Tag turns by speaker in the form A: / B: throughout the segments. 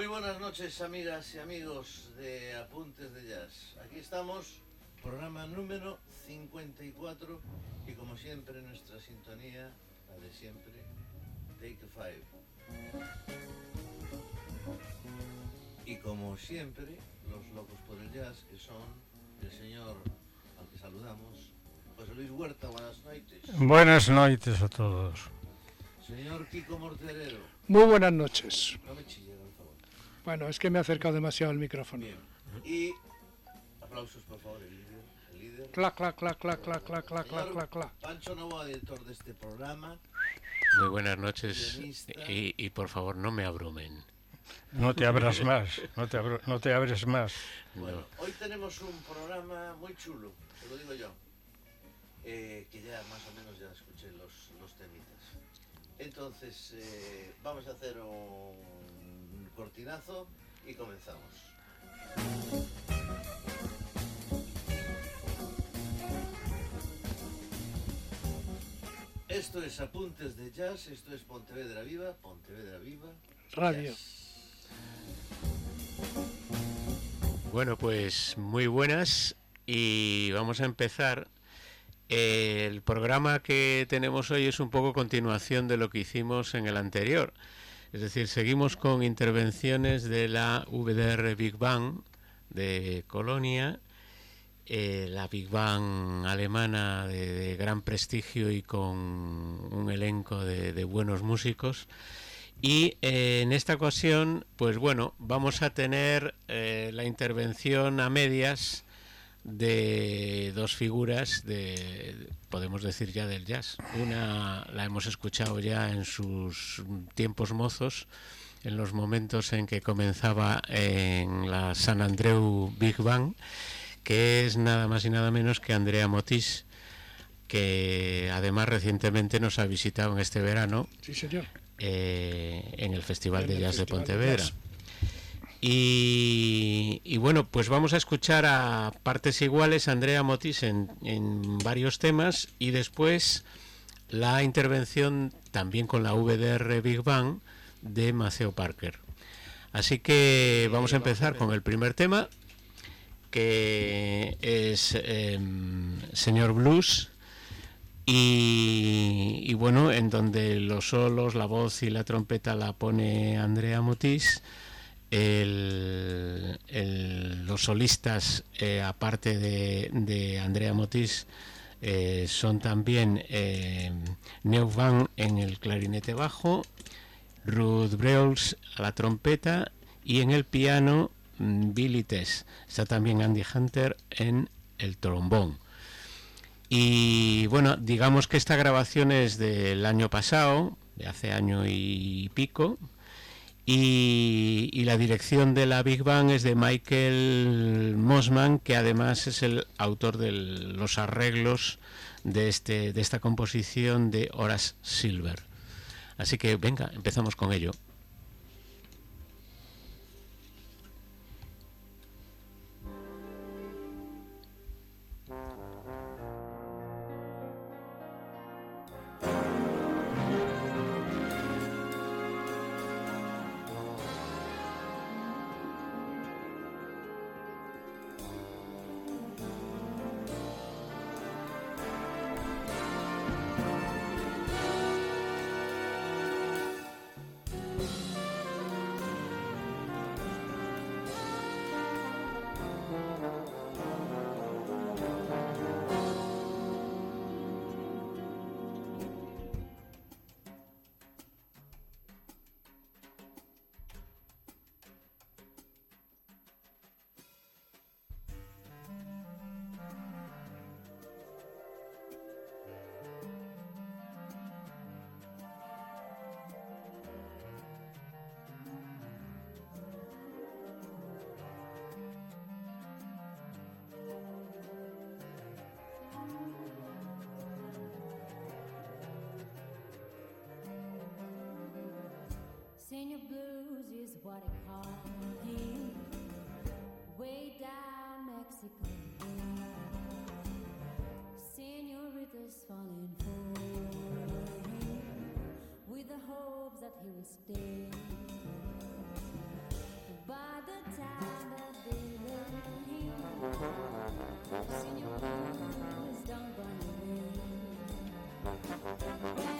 A: Muy buenas noches, amigas y amigos de Apuntes de Jazz. Aquí estamos, programa número 54 y como siempre nuestra sintonía, la de siempre, Take Five. Y como siempre, los locos por el jazz, que son el señor al que saludamos, José Luis Huerta, buenas noches.
B: Buenas noches a todos.
A: Señor Kiko Morterero.
C: Muy buenas noches.
A: No me chille, por favor.
C: Bueno, es que me he acercado demasiado al micrófono.
A: Bien. Y aplausos, por favor, el líder. El líder.
C: Clac, clac, clac, clac, clac, clac, clac, clac, clac, clac.
A: Pancho Novoa, director de este programa.
D: Muy buenas noches y, y por favor no me abrumen.
B: No te abras más, no te, abro- no te abres más.
A: Bueno, hoy tenemos un programa muy chulo, te lo digo yo. eh, que ya más o menos ya escuché los, los temitas. Entonces, eh, vamos a hacer un cortinazo y comenzamos. Esto es Apuntes de Jazz, esto es Pontevedra Viva, Pontevedra Viva.
C: Radio.
A: Jazz.
D: Bueno, pues muy buenas y vamos a empezar. El programa que tenemos hoy es un poco continuación de lo que hicimos en el anterior. Es decir, seguimos con intervenciones de la VDR Big Bang de Colonia, eh, la Big Bang alemana de, gran prestigio y con un elenco de, de buenos músicos. Y eh, en esta ocasión, pues bueno, vamos a tener eh, la intervención a medias de dos figuras de, podemos decir ya del jazz. Una la hemos escuchado ya en sus tiempos mozos, en los momentos en que comenzaba en la San Andreu Big Bang, que es nada más y nada menos que Andrea Motis, que además recientemente nos ha visitado en este verano
C: Sí, señor.
D: eh, en el Festival
C: En
D: de Jazz de
C: Festival de
D: Pontevedra. Y, bueno, pues vamos a escuchar a partes iguales Andrea Motis en, en varios temas y después la intervención también con la VDR Big Bang de Maceo Parker. Así que vamos a empezar con el primer tema, que es em, Señor Blues. Y, y bueno, en donde los solos, la voz y la trompeta la pone Andrea Motis. Los solistas, eh, aparte de, de Andrea Motis, eh, son también eh, Neu Van en el clarinete bajo, Ruth Breuls a la trompeta y en el piano mm, Billy Tess. Está también Andy Hunter en el trombón. Y bueno, digamos que esta grabación es del año pasado, de hace año y pico, y, la dirección de la Big Bang es de Michael Mosman, que además es el autor de los arreglos de, este, de esta composición de Horace Silver. Así que venga, empezamos con ello.
E: Please don't run away.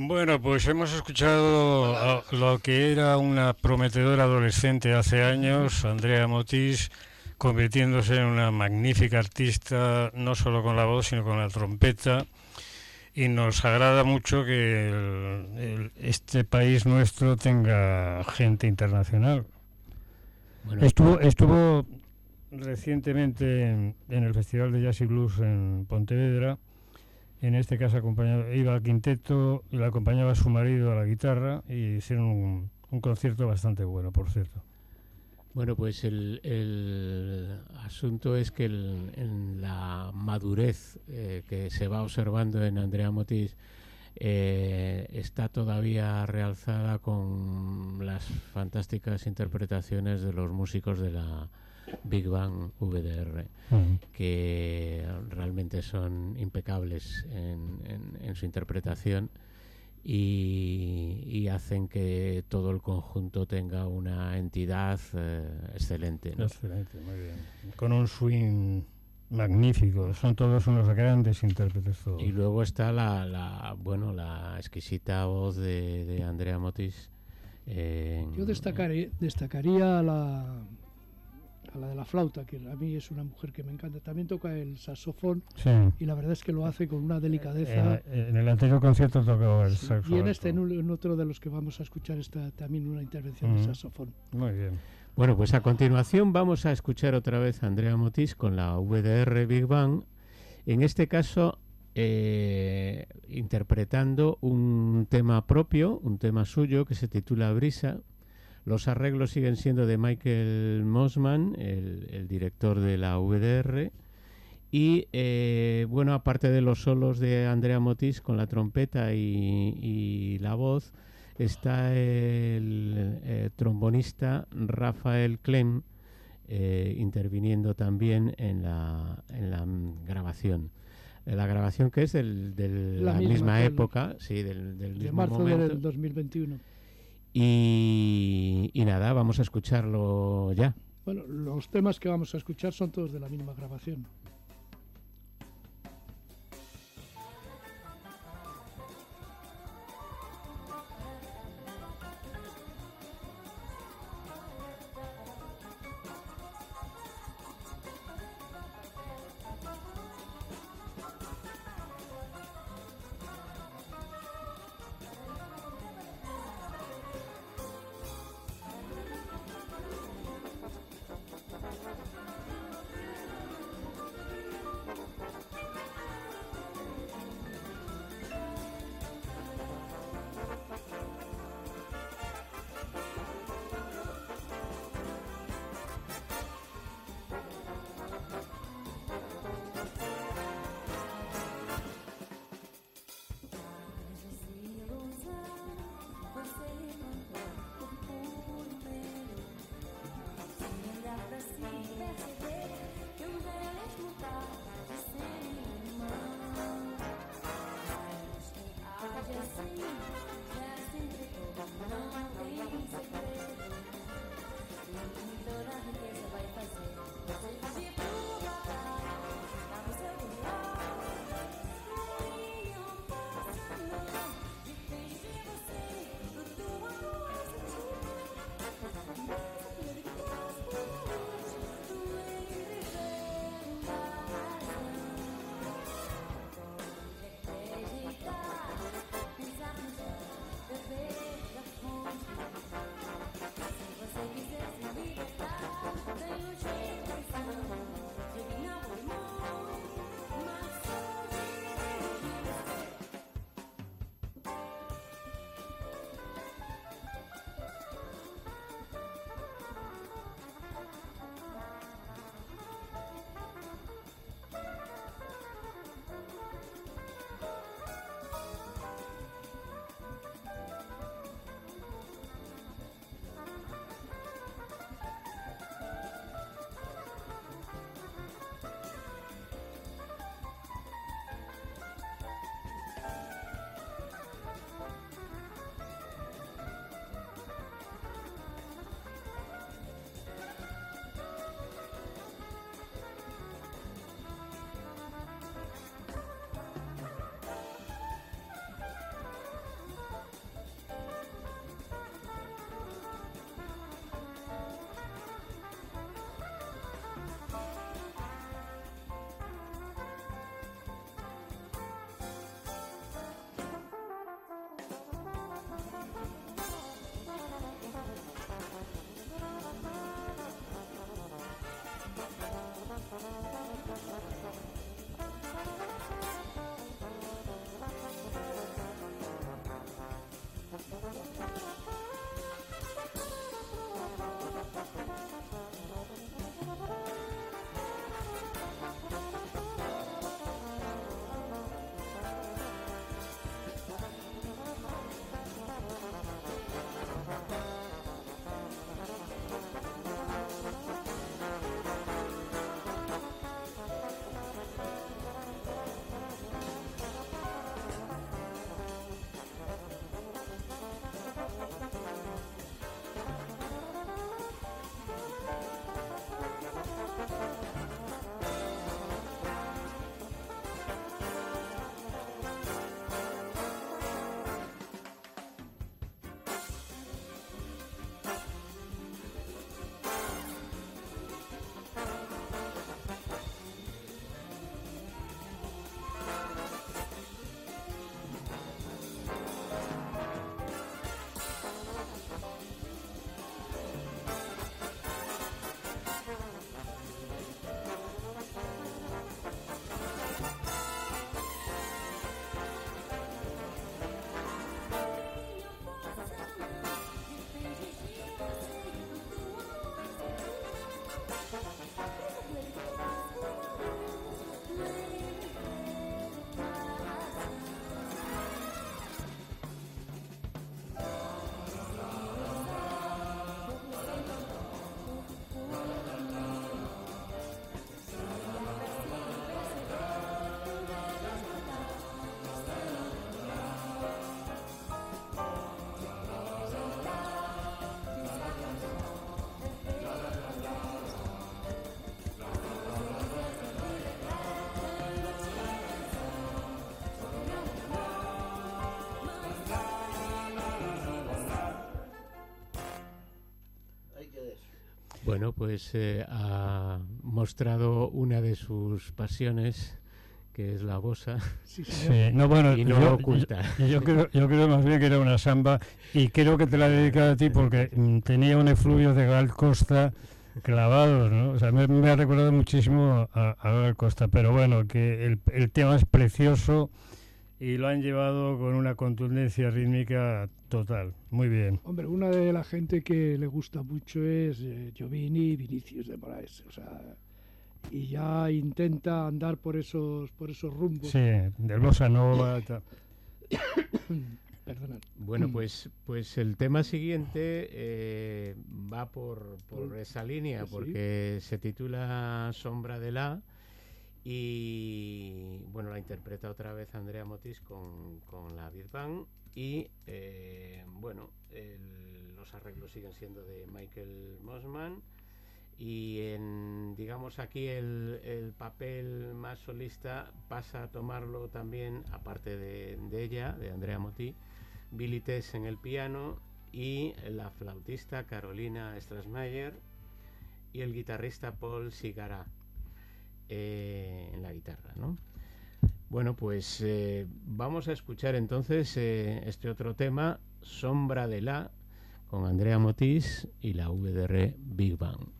B: Bueno, pues hemos escuchado lo que era una prometedora adolescente hace años, Andrea Motis, convirtiéndose en una magnífica artista, no solo con la voz, sino con la trompeta. Y nos agrada mucho que el- el- este país nuestro tenga gente internacional.
D: Bueno,
B: Estuvo, estuvo recientemente en, en el Festival de Jazz y Blues en Pontevedra. En este caso acompañaba, iba al quinteto y le acompañaba su marido a la guitarra y hicieron un, concierto bastante bueno, por cierto.
D: Bueno, pues el, asunto es que en la madurez eh, que se va observando en Andrea Motis eh, está todavía realzada con las fantásticas interpretaciones de los músicos de la Big Bang VDR, que realmente son impecables en, en- en su interpretación y, y hacen que todo el conjunto tenga una entidad eh, excelente. ¿no?
B: Excelente, muy bien. Con un swing magnífico. Son todos unos grandes intérpretes todos.
D: Y luego está la, la bueno la exquisita voz de, de Andrea Motis. eh,
C: Yo destacaré, destacaría la, a la de la flauta, que a mí es una mujer que me encanta. También toca el saxofón
B: Sí.
C: y la verdad es que lo hace con una delicadeza.
B: En, en el anterior concierto tocó el
C: Sí,
B: saxo
C: y en este, en, un- en otro de los que vamos a escuchar, está también una intervención de saxofón.
B: Muy bien.
D: Bueno, pues a continuación vamos a escuchar otra vez a Andrea Motis con la VDR Big Bang. En este caso, eh, interpretando un tema propio, un tema suyo que se titula Brisa. Los arreglos siguen siendo de Michael Mossman, el, el director de la VDR. Y eh, bueno, aparte de los solos de Andrea Motis con la trompeta y, y la voz, está el eh, trombonista Rafael Clem eh, interviniendo también en la, en la grabación. La grabación que es del- de la,
C: La misma,
D: misma
C: del-
D: época, sí, del, del
C: De
D: mismo
C: marzo
D: momento.
C: del 2021.
D: Y, nada, vamos a escucharlo ya.
C: Bueno, los temas que vamos a escuchar son todos de la misma grabación.
E: Thank you. away.
D: Bueno, pues eh, ha mostrado una de sus pasiones, que es la bosa,
C: Sí,
B: no, bueno,
D: y no
B: yo,
D: lo oculta.
B: yo- yo creo, yo creo más bien que era una samba y creo que te la he dedicado a ti porque mm, tenía un efluvio de Gal Costa clavados, ¿no? O sea, me, me ha recordado muchísimo a, a Gal Costa, pero bueno, que el, el tema es precioso y lo han llevado con una contundencia rítmica total. Muy bien.
C: Hombre, una de la gente que le gusta mucho es eh, Giovanni Vinicius de Moraes. O sea, y ya intenta andar por esos, por esos rumbos.
B: Sí, del Bossa Nova.
C: Perdonad.
D: Bueno, pues, pues el tema siguiente eh, va por, por
C: Por-
D: esa línea,
C: sí.
D: porque se titula Sombra de la y bueno, la interpreta otra vez Andrea Motis con, con la Big Bang y eh, bueno, los arreglos siguen siendo de Michael Mossman y en, digamos aquí el, el papel más solista pasa a tomarlo también, aparte de, de ella, de Andrea Moti, Billy Tess en el piano y la flautista Carolina Strasmayer y el guitarrista Paul Sigara eh, en la guitarra, ¿no? Bueno, pues eh, vamos a escuchar entonces eh, este otro tema, Sombra de la, con Andrea Motis y la VDR Big Bang.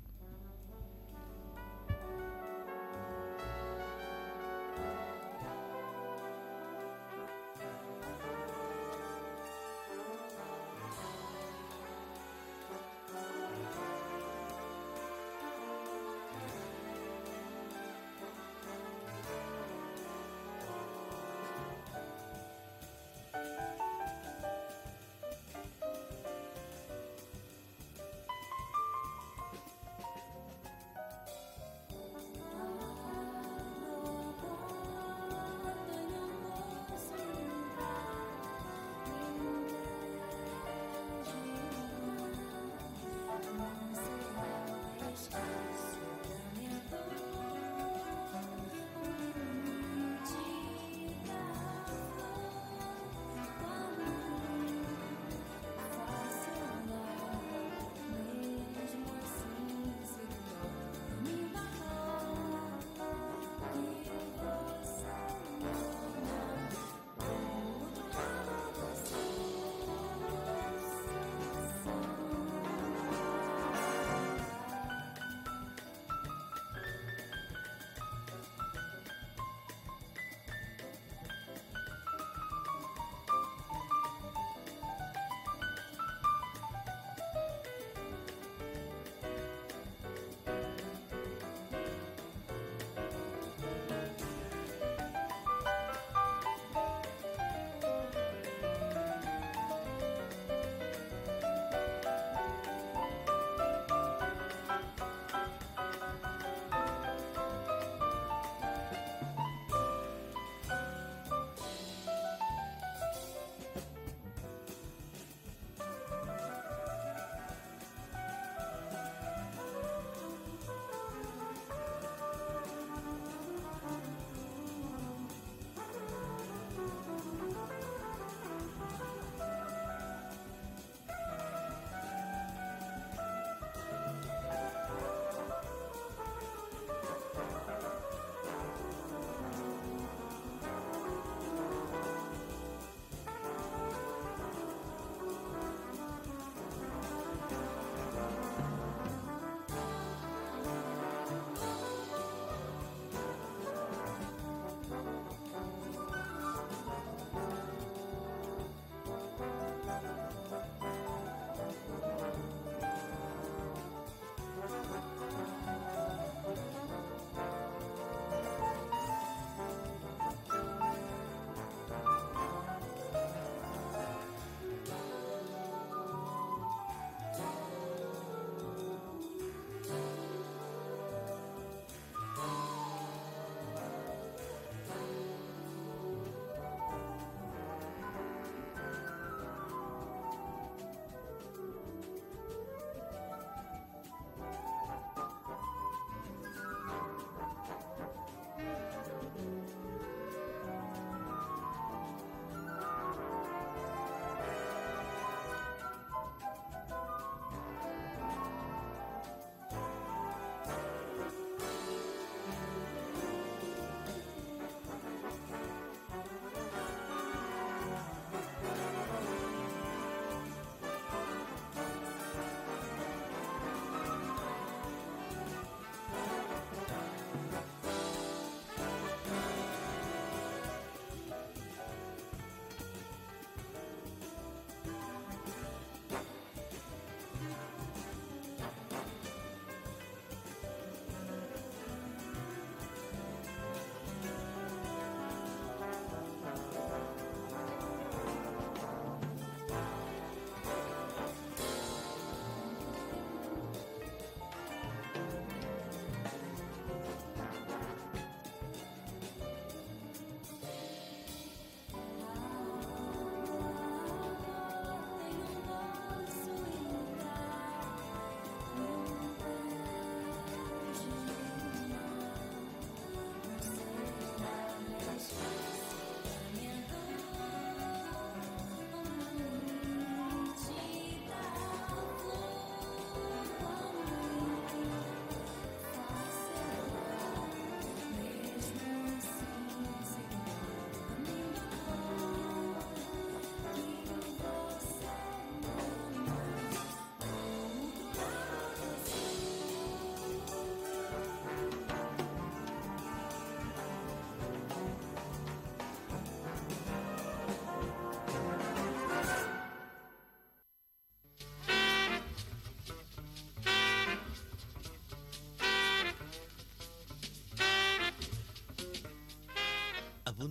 E: stars.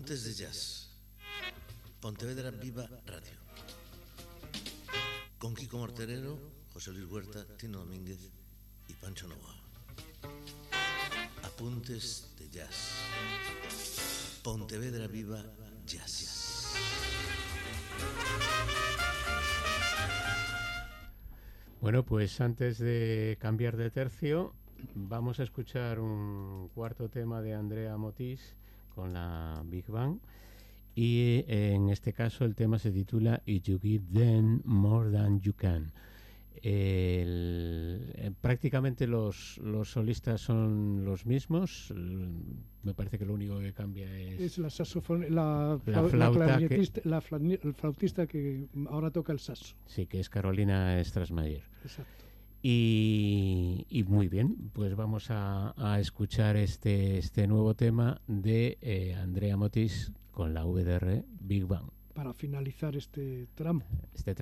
A: Apuntes de Jazz. Pontevedra Viva Radio. Con Kiko Morterero, José Luis Huerta, Tino Domínguez y Pancho Novoa. Apuntes de Jazz. Pontevedra Viva Jazz.
D: Bueno, pues antes de cambiar de tercio, vamos a escuchar un cuarto tema de Andrea Motis con la Big Bang. Y eh, en este caso el tema se titula If You Give Them More Than You Can. El- eh, prácticamente los, los solistas son los mismos. Me parece que lo único que cambia es,
C: Es la la,
D: La
C: flau- la
D: flauta que-
C: la flautista que ahora toca el saxo.
D: sí que es Carolina Strasmayer.
C: Exacto.
D: Y, y muy bien, pues vamos a, a escuchar este, este nuevo tema de eh, Andrea Motis con la VDR Big Bang.
C: Para finalizar este tramo.
D: Este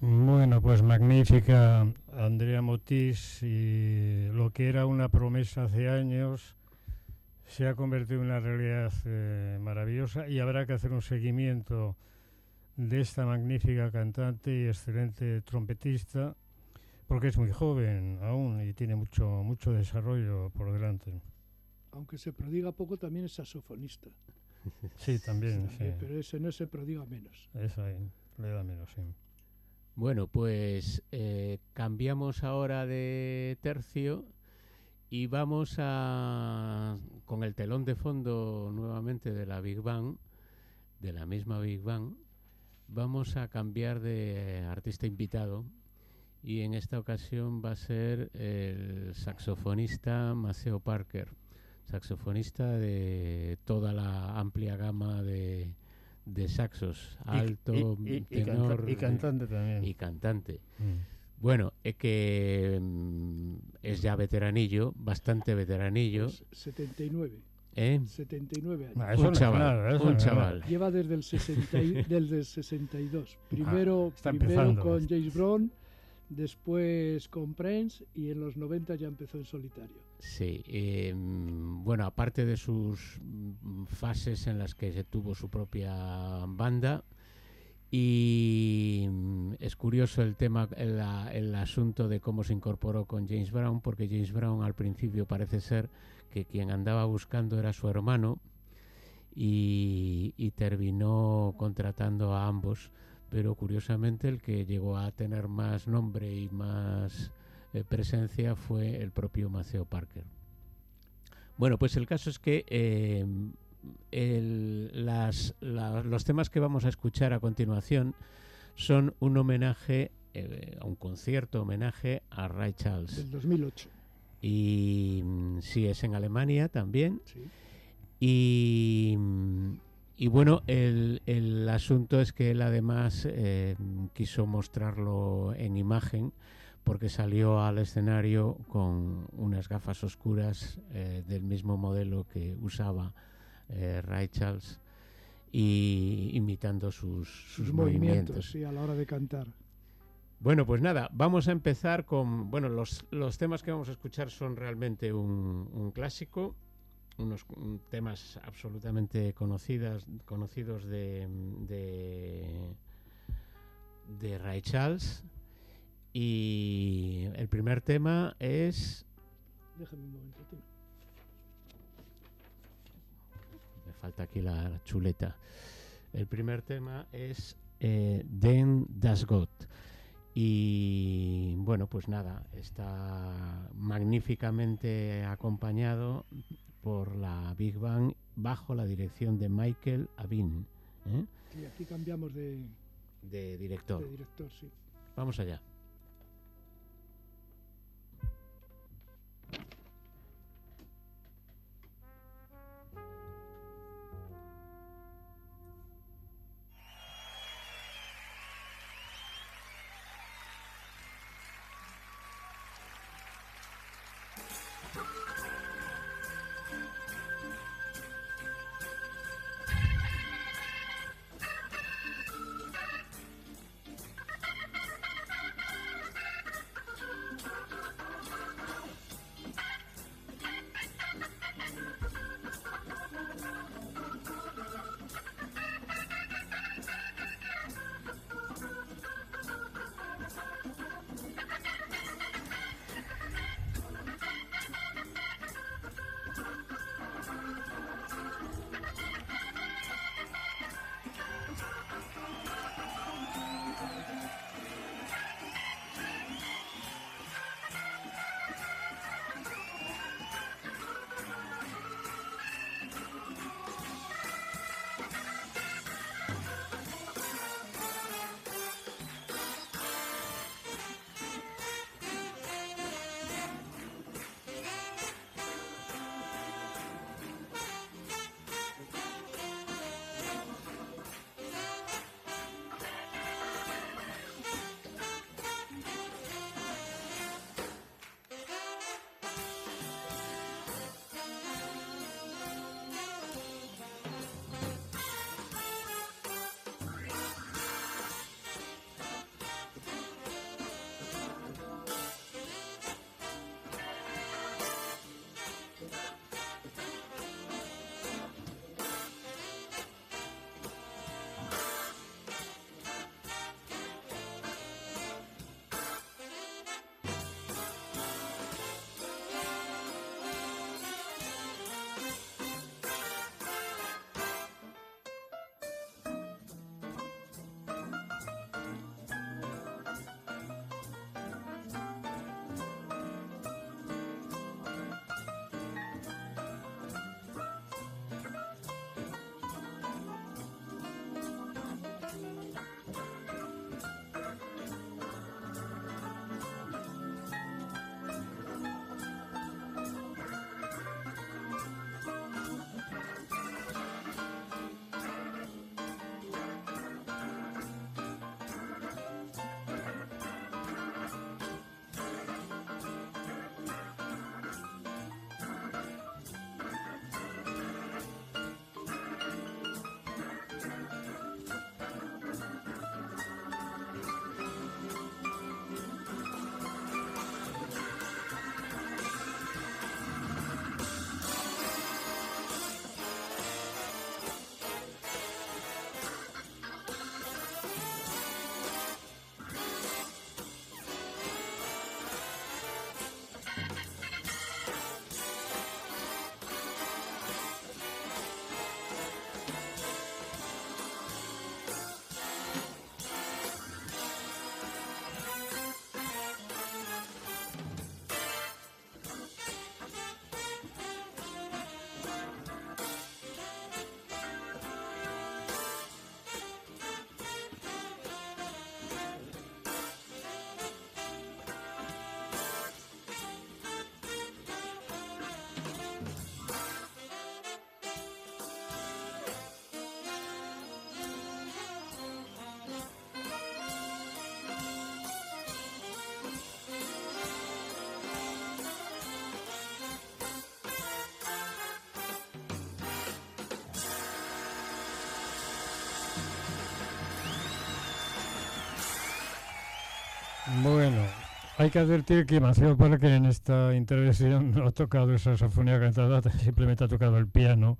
E: Bueno,
B: pues magnífica Andrea Motis y lo que era una promesa hace años se ha convertido en una realidad eh, maravillosa y habrá que hacer un seguimiento de esta magnífica cantante y excelente trompetista porque es muy joven aún y tiene mucho mucho desarrollo por delante.
C: Aunque se prodiga poco, también es saxofonista.
B: Sí, también, sí.
C: Eh, Pero ese no se prodiga menos.
B: Esa ahí, le da menos, sí.
D: Bueno, pues eh, cambiamos ahora de tercio y vamos a, con el telón de fondo nuevamente de la Big Bang, de la misma Big Bang, vamos a cambiar de artista invitado y en esta ocasión va a ser el saxofonista Maceo Parker, saxofonista de toda la amplia gama de, de saxos, alto,
B: y, y- y
D: tenor
B: canta- y cantante también.
D: y cantante.
B: Mm.
D: Bueno, es que mm, es ya veteranillo, bastante veteranillo,
C: Pues 79.
D: ¿eh?
C: 79 años.
B: Ah,
D: un
B: no es
D: chaval,
B: nada, no
D: un
B: nada.
D: chaval.
C: Lleva desde el, 60 y- desde el 62. Primero,
B: Ah,
C: primero con James Brown, después con Prince y en los 90 ya empezó en solitario.
D: Sí, eh, bueno, aparte de sus fases en las que se tuvo su propia banda, y mm, es curioso el tema, el, asunto de cómo se incorporó con James Brown, porque James Brown al principio parece ser que quien andaba buscando era su hermano y terminó contratando a ambos, pero curiosamente el que llegó a tener más nombre y más eh, presencia fue el propio Maceo Parker. Bueno, pues el caso es que eh, el- las- la- los temas que vamos a escuchar a continuación son un homenaje, eh, a un concierto homenaje a Ray Charles.
C: Del 2008.
D: Y mm, sí, es en Alemania también.
C: Sí.
D: Y, y bueno, el, el asunto es que él además eh, quiso mostrarlo en imagen porque salió al escenario con unas gafas oscuras eh, del mismo modelo que usaba eh, Ray Charles y imitando sus, sus
C: Sus
D: movimientos.
C: movimientos, sí, a la hora de cantar.
D: Bueno, pues nada, vamos a empezar con. Bueno, los, los temas que vamos a escuchar son realmente un, un clásico, unos temas absolutamente conocidas, conocidos de, de, de Ray Charles. Y el primer tema es.
C: Déjame un momento, tío.
D: Me falta aquí la, chuleta. El primer tema es eh, Den das. Y bueno, pues nada, está magníficamente acompañado por la Big Bang bajo la dirección de Michael Abin, ¿eh?
C: Sí, aquí cambiamos de,
D: de director.
C: de director, sí.
D: Vamos allá.
B: Bueno, hay que advertir que Maceo Parker en esta intervención no ha tocado esa sinfonía cantada, simplemente ha tocado el piano.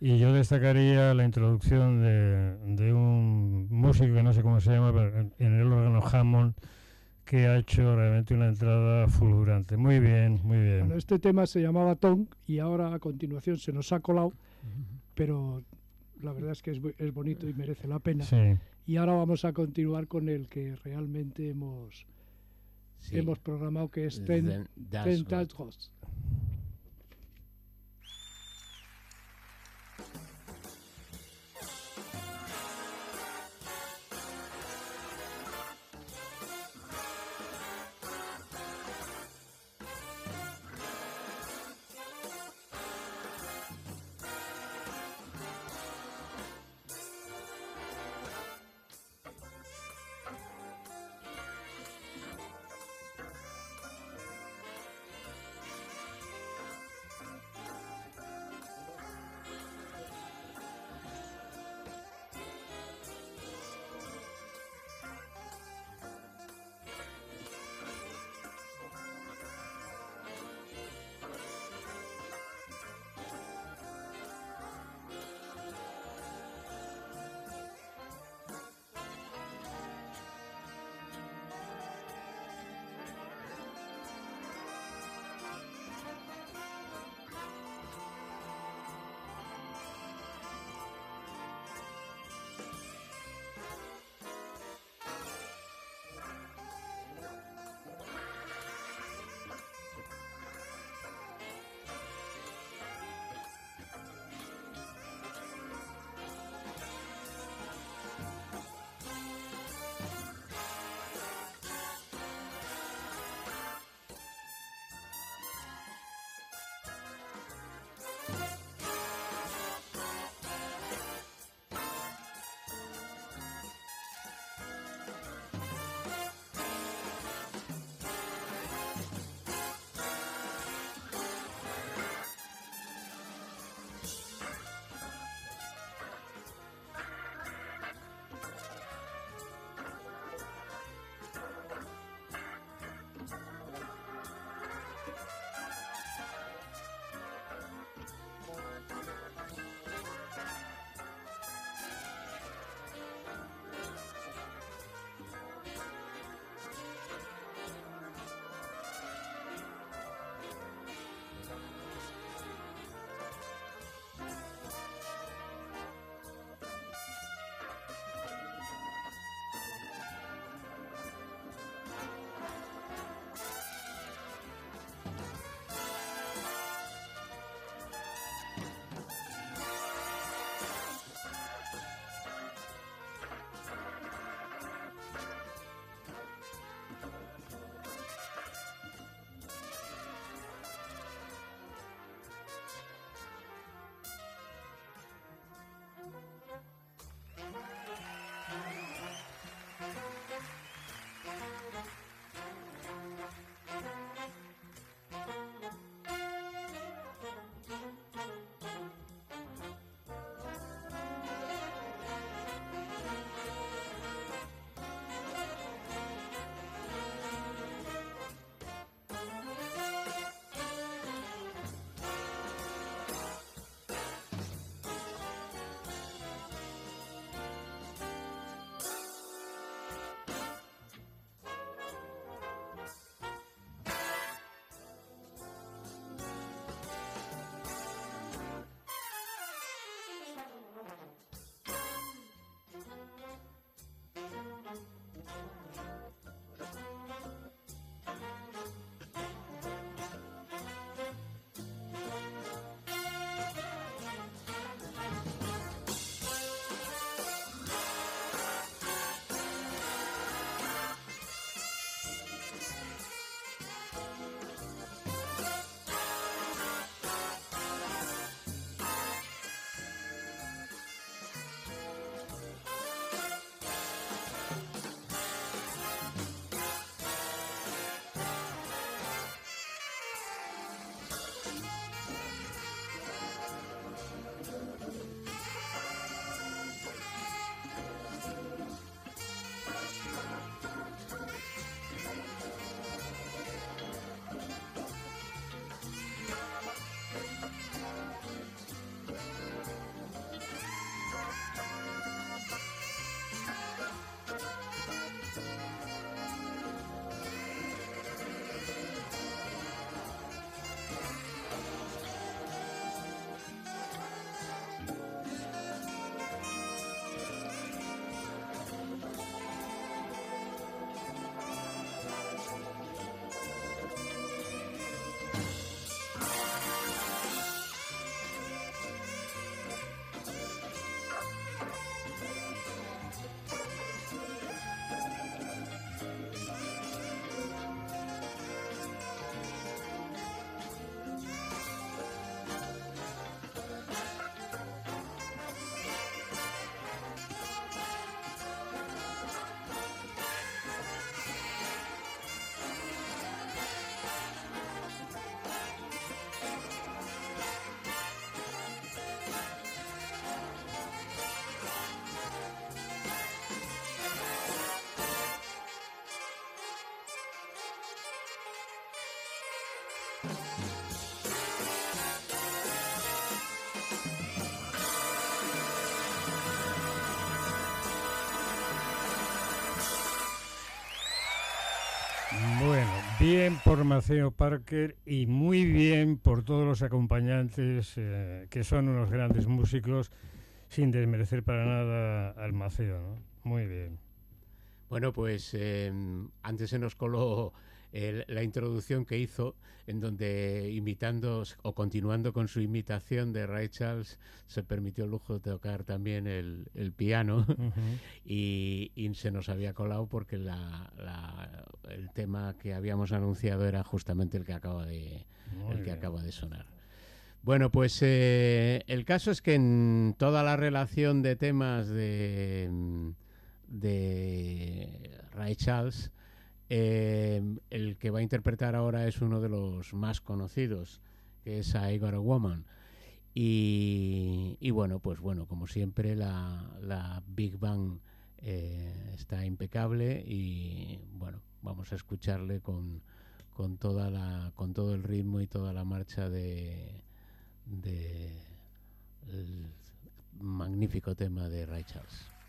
B: Y yo destacaría la introducción de, de un músico que no sé cómo se llama, pero en el órgano Hammond, que ha hecho realmente una entrada fulgurante. Muy bien, muy bien.
C: Bueno, este tema se llamaba Tongue y ahora a continuación se nos ha colado, pero la verdad es que es, es bonito y merece la pena.
B: Sí.
C: Y ahora vamos a continuar con el que realmente hemos,
D: Sí.
C: hemos programado, que es Ten, Ten
E: Thank
B: you. Bien por Maceo Parker y muy bien por todos los acompañantes eh, que son unos grandes músicos, sin desmerecer para nada al Maceo. Muy bien.
D: Bueno, pues eh, antes se nos coló el- la introducción que hizo, en donde imitando o continuando con su imitación de Ray Charles, se permitió el lujo de tocar también el, el piano y, y se nos había colado porque la- la- el tema que habíamos anunciado era justamente el que acaba de,
B: Muy
D: el que
B: bien.
D: acaba de sonar. Bueno, pues eh, el caso es que en toda la relación de temas de, mm, de Ray Charles, eh, el que va a interpretar ahora es uno de los más conocidos, que es I Got a Woman. Y, bueno, pues bueno, como siempre, la, Big Bang eh, está impecable y bueno, vamos a escucharle con, con toda la, con todo el ritmo y toda la marcha de, magnífico tema de Ray Charles.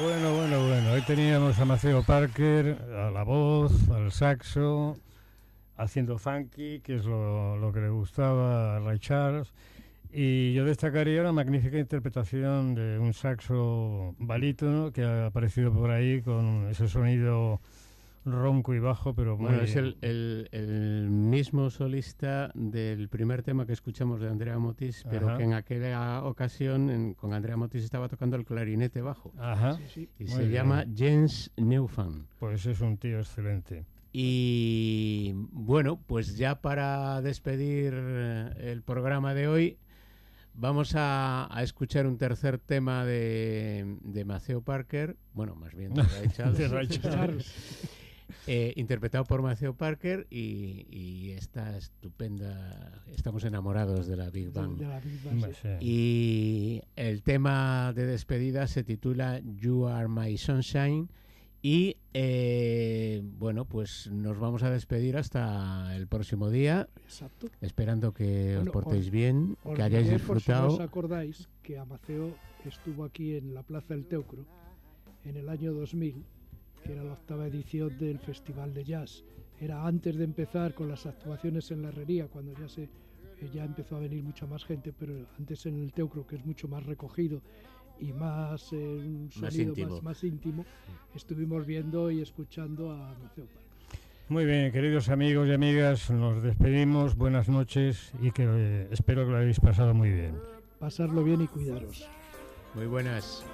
B: Bueno, bueno, bueno. Hoy teníamos a Maceo Parker a la voz, al saxo, haciendo funky, que es lo, que le gustaba a Ray Charles. Y yo destacaría la magnífica interpretación de un saxo barítono que ha aparecido por ahí con ese sonido ronco y bajo, pero muy
D: Bueno, es el, el- el mismo solista del primer tema que escuchamos de Andrea Motis, pero
B: Ajá.
D: que en aquella ocasión en- con Andrea Motis estaba tocando el clarinete bajo.
B: Ajá,
C: Sí, sí.
D: Y
B: Muy
D: se
B: bien.
D: llama Jens Neufan.
B: pues es un tío excelente.
D: Y bueno, pues ya para despedir eh, el programa de hoy, vamos a, a escuchar un tercer tema de, de Maceo Parker, bueno, más bien de Ray Charles,
B: De Ray Charles.
D: Eh, interpretado por Maceo Parker y, y esta estupenda, estamos enamorados de la Big Bang.
C: de la Big Bang, sí.
B: Sí.
D: Y el tema de despedida se titula You Are My Sunshine. Y eh, bueno, pues nos vamos a despedir hasta el próximo día,
C: Exacto.
D: esperando que os portéis
C: os-
D: bien,
C: Os
D: que hayáis
C: por si
D: disfrutado.
C: os acordáis que Amaceo estuvo aquí en la Plaza del Teucro en el año 2000, que era la octava edición del Festival de Jazz. Era antes de empezar con las actuaciones en la herrería, cuando ya se eh, ya empezó a venir mucha más gente, pero antes en el Teucro, que es mucho más recogido y más eh, un
D: Más
C: sonido
D: íntimo.
C: más, más íntimo, estuvimos viendo y escuchando a Parker.
B: Muy bien, queridos amigos y amigas, nos despedimos, buenas noches y que eh, espero que lo hayáis pasado muy bien.
C: Pasarlo bien y cuidaros.
D: Muy buenas.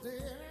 E: stare.